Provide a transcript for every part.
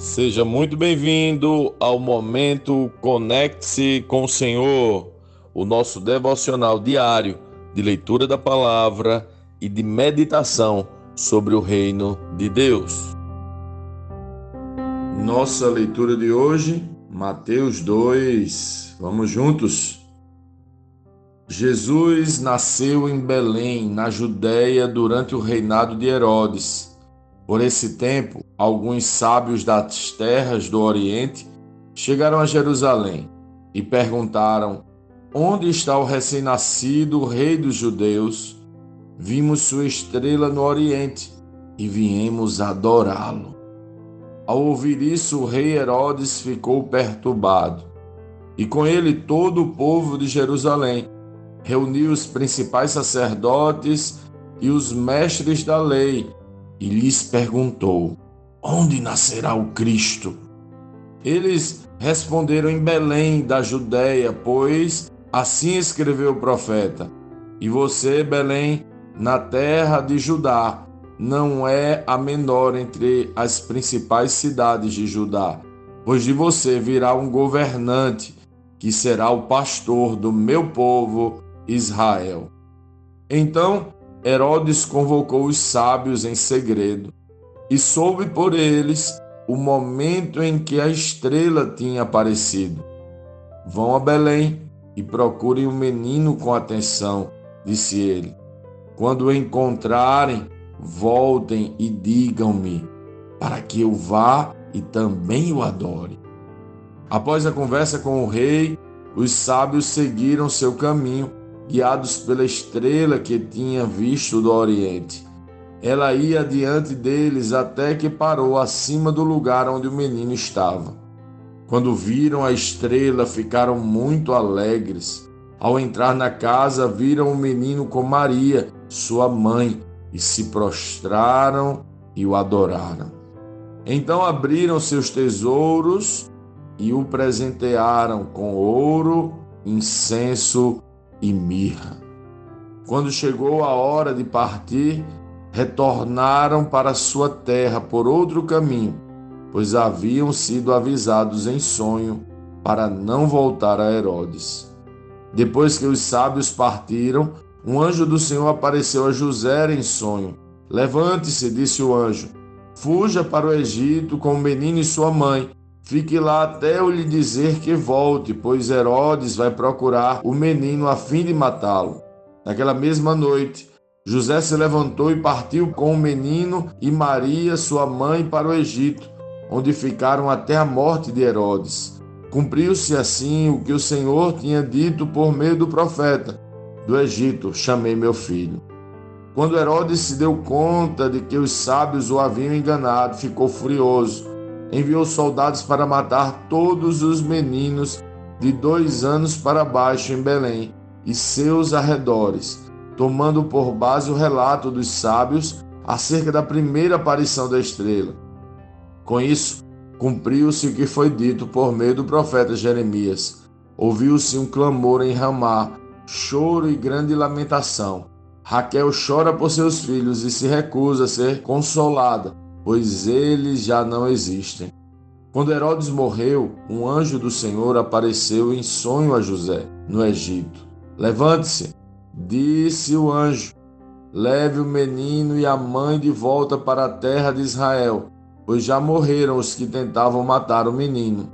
Seja muito bem-vindo ao momento Conecte-se com o Senhor, o nosso devocional diário de leitura da palavra e de meditação sobre o reino de Deus. Nossa leitura de hoje, Mateus 2. Vamos juntos. Jesus nasceu em Belém, na Judéia, durante o reinado de Herodes. Por esse tempo, alguns sábios das terras do Oriente chegaram a Jerusalém e perguntaram: Onde está o recém-nascido rei dos judeus? Vimos sua estrela no Oriente e viemos adorá-lo. Ao ouvir isso, o rei Herodes ficou perturbado, e com ele todo o povo de Jerusalém. Reuniu os principais sacerdotes e os mestres da lei e lhes perguntou: Onde nascerá o Cristo? Eles responderam em Belém da Judéia, pois assim escreveu o profeta: E você, Belém, na terra de Judá, não é a menor entre as principais cidades de Judá, pois de você virá um governante que será o pastor do meu povo Israel. Então Herodes convocou os sábios em segredo e soube por eles o momento em que a estrela tinha aparecido. Vão a Belém e procurem o menino com atenção, disse ele. Quando o encontrarem, voltem e digam-me, para que eu vá e também o adore. Após a conversa com o rei, os sábios seguiram seu caminho guiados pela estrela que tinha visto do Oriente. Ela ia diante deles até que parou acima do lugar onde o menino estava. Quando viram a estrela, ficaram muito alegres. Ao entrar na casa, viram o menino com Maria, sua mãe, e se prostraram e o adoraram. Então abriram seus tesouros e o presentearam com ouro, incenso e mirra. Quando chegou a hora de partir, retornaram para sua terra por outro caminho, pois haviam sido avisados em sonho para não voltar a Herodes. Depois que os sábios partiram, um anjo do Senhor apareceu a José em sonho. Levante-se, disse o anjo, fuja para o Egito com o menino e sua mãe Fique lá até eu lhe dizer que volte, pois Herodes vai procurar o menino a fim de matá-lo. Naquela mesma noite, José se levantou e partiu com o menino e Maria, sua mãe, para o Egito, onde ficaram até a morte de Herodes. Cumpriu-se assim o que o Senhor tinha dito por meio do profeta: Do Egito chamei meu filho. Quando Herodes se deu conta de que os sábios o haviam enganado, ficou furioso enviou soldados para matar todos os meninos de dois anos para baixo em Belém e seus arredores, tomando por base o relato dos sábios acerca da primeira aparição da estrela. Com isso, cumpriu-se o que foi dito por meio do profeta Jeremias. Ouviu-se um clamor em Ramá, choro e grande lamentação. Raquel chora por seus filhos e se recusa a ser consolada, pois eles já não existem. Quando Herodes morreu, um anjo do Senhor apareceu em sonho a José, no Egito. Levante-se, disse o anjo, leve o menino e a mãe de volta para a terra de Israel, pois já morreram os que tentavam matar o menino.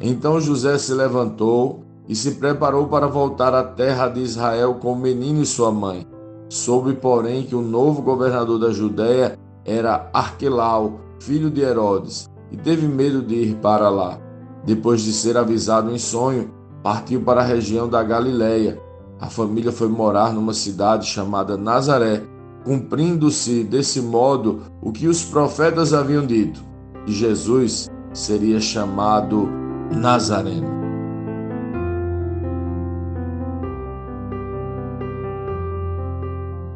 Então José se levantou e se preparou para voltar à terra de Israel com o menino e sua mãe. Soube, porém, que o novo governador da Judéia era Arquelau, filho de Herodes, e teve medo de ir para lá. Depois de ser avisado em sonho, partiu para a região da Galiléia. A família foi morar numa cidade chamada Nazaré, cumprindo-se desse modo o que os profetas haviam dito, que Jesus seria chamado Nazareno.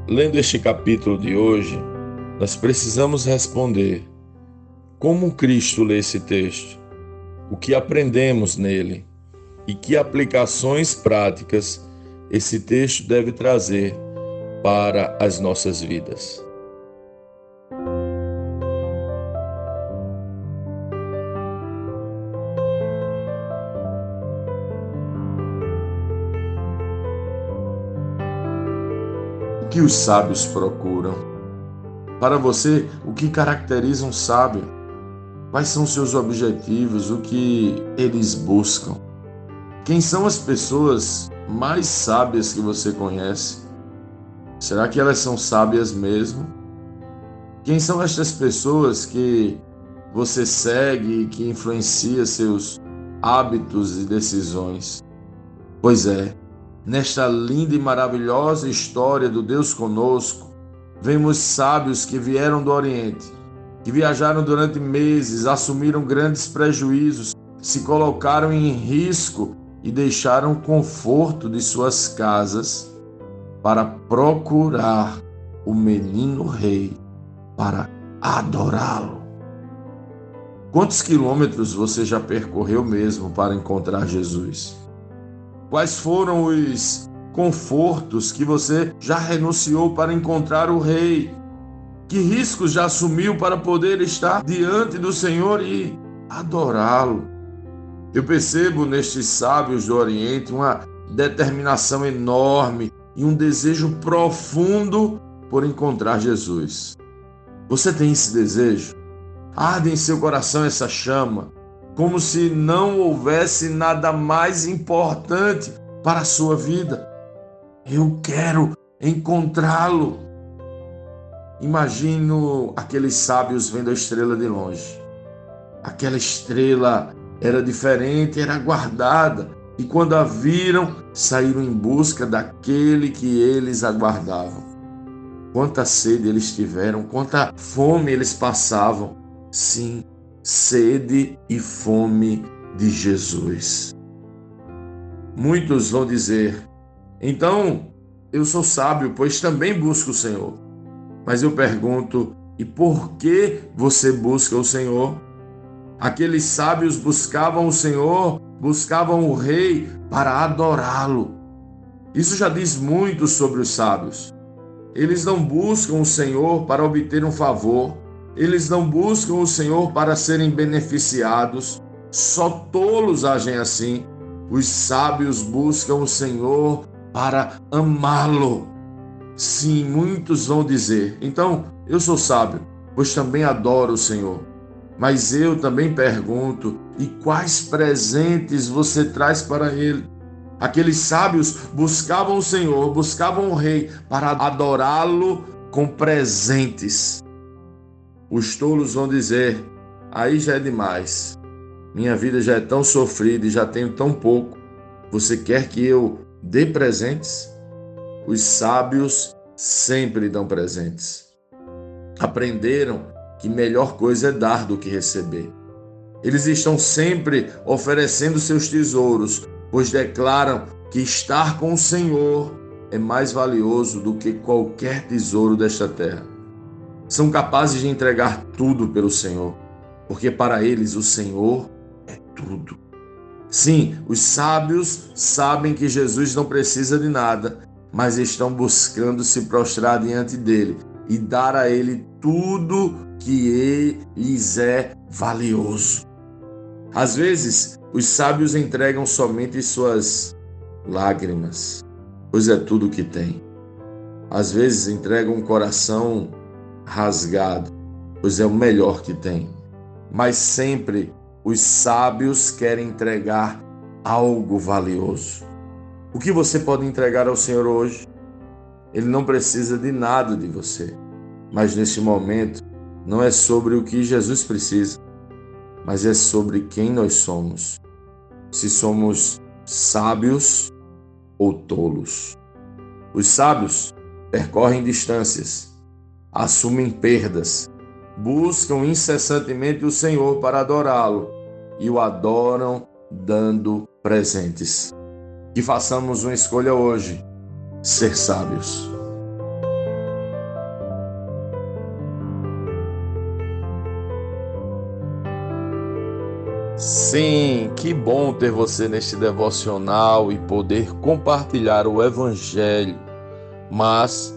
Lendo este capítulo de hoje, nós precisamos responder como Cristo lê esse texto, o que aprendemos nele e que aplicações práticas esse texto deve trazer para as nossas vidas. O que os sábios procuram? Para você, o que caracteriza um sábio? Quais são seus objetivos? O que eles buscam? Quem são as pessoas mais sábias que você conhece? Será que elas são sábias mesmo? Quem são estas pessoas que você segue e que influencia seus hábitos e decisões? Pois é, nesta linda e maravilhosa história do Deus conosco, vemos sábios que vieram do Oriente, que viajaram durante meses, assumiram grandes prejuízos, se colocaram em risco e deixaram o conforto de suas casas para procurar o menino rei para adorá-lo. Quantos quilômetros você já percorreu mesmo para encontrar Jesus? Quais foram os confortos que você já renunciou para encontrar o Rei? Que riscos já assumiu para poder estar diante do Senhor e adorá-lo? Eu percebo nestes sábios do Oriente uma determinação enorme e um desejo profundo por encontrar Jesus. Você tem esse desejo? Arde em seu coração essa chama, como se não houvesse nada mais importante para a sua vida. Eu quero encontrá-lo. Imagino aqueles sábios vendo a estrela de longe. Aquela estrela era diferente, era guardada, e quando a viram, saíram em busca daquele que eles aguardavam. Quanta sede eles tiveram, quanta fome eles passavam. Sim, sede e fome de Jesus. Muitos vão dizer: então eu sou sábio, pois também busco o Senhor. Mas eu pergunto: e por que você busca o Senhor? Aqueles sábios buscavam o Senhor, buscavam o Rei para adorá-lo. Isso já diz muito sobre os sábios. Eles não buscam o Senhor para obter um favor, eles não buscam o Senhor para serem beneficiados. Só tolos agem assim. Os sábios buscam o Senhor para amá-lo. Sim, muitos vão dizer: então eu sou sábio, pois também adoro o Senhor. Mas eu também pergunto: e quais presentes você traz para ele? Aqueles sábios buscavam o Senhor, buscavam o Rei para adorá-lo com presentes. Os tolos vão dizer: aí já é demais. Minha vida já é tão sofrida e já tenho tão pouco. Você quer que eu dê presentes? Os sábios sempre dão presentes. Aprenderam que melhor coisa é dar do que receber. Eles estão sempre oferecendo seus tesouros, pois declaram que estar com o Senhor é mais valioso do que qualquer tesouro desta terra. São capazes de entregar tudo pelo Senhor, porque para eles o Senhor é tudo. Sim, os sábios sabem que Jesus não precisa de nada, mas estão buscando se prostrar diante dele e dar a ele tudo que lhes é valioso. Às vezes, os sábios entregam somente suas lágrimas, pois é tudo o que tem. Às vezes, entregam um coração rasgado, pois é o melhor que tem. Mas sempre os sábios querem entregar algo valioso. O que você pode entregar ao Senhor hoje? Ele não precisa de nada de você. Mas neste momento, não é sobre o que Jesus precisa, mas é sobre quem nós somos. Se somos sábios ou tolos. Os sábios percorrem distâncias, assumem perdas, buscam incessantemente o Senhor para adorá-lo e o adoram dando presentes. Que façamos uma escolha hoje: ser sábios. Sim, que bom ter você neste devocional e poder compartilhar o Evangelho. Mas,